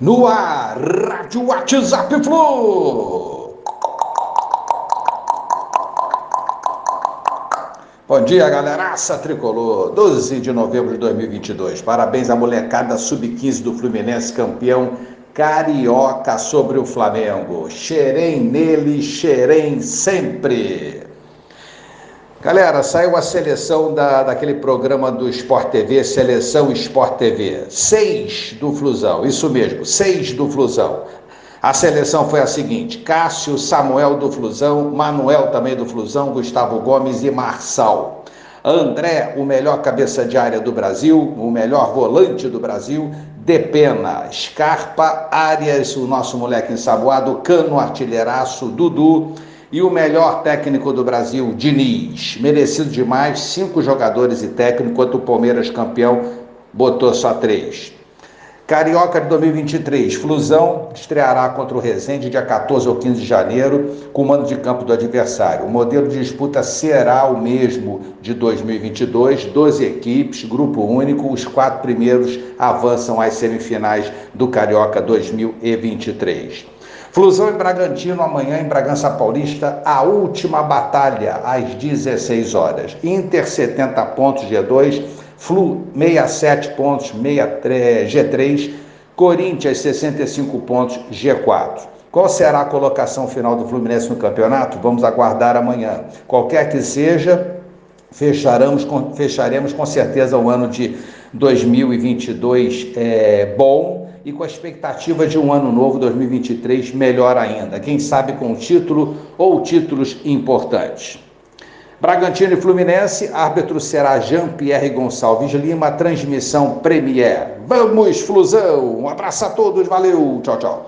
No ar, Rádio WhatsApp Flu. Bom dia, galeraça tricolor. 12 de novembro de 2022. Parabéns à molecada sub-15 do Fluminense, campeão carioca sobre o Flamengo. Xerém nele, xerém sempre. Galera, saiu a seleção da, daquele programa do Sport TV, Seleção Sport TV. Seis do Flusão, isso mesmo, seis do Flusão. A seleção foi a seguinte: Cássio, Samuel do Flusão, Manuel também do Flusão, Gustavo Gomes e Marçal. André, o melhor cabeça de área do Brasil, o melhor volante do Brasil, Depena, Scarpa, Arias, o nosso moleque ensaboado, Cano, artilheiraço, Dudu e o melhor técnico do Brasil, Diniz. Merecido demais, cinco jogadores e técnico, enquanto o Palmeiras campeão botou só três. Carioca de 2023, Flusão estreará contra o Resende dia 14 ou 15 de janeiro, com o mando de campo do adversário. O modelo de disputa será o mesmo de 2022, 12 equipes, grupo único, os quatro primeiros avançam às semifinais do Carioca 2023. Flusão e Bragantino amanhã em Bragança Paulista, a última batalha às 16 horas. Inter 70 pontos G2, Flu 67 pontos G3, Corinthians 65 pontos G4. Qual será a colocação final do Fluminense no campeonato? Vamos aguardar amanhã. Qualquer que seja, fecharemos com, fecharemos com certeza o ano de 2022 é, bom e com a expectativa de um ano novo 2023 melhor ainda. Quem sabe com título ou títulos importantes. Bragantino e Fluminense, árbitro será Jean-Pierre Gonçalves Lima, transmissão Premier. Vamos, Flusão! Um abraço a todos, valeu, tchau, tchau.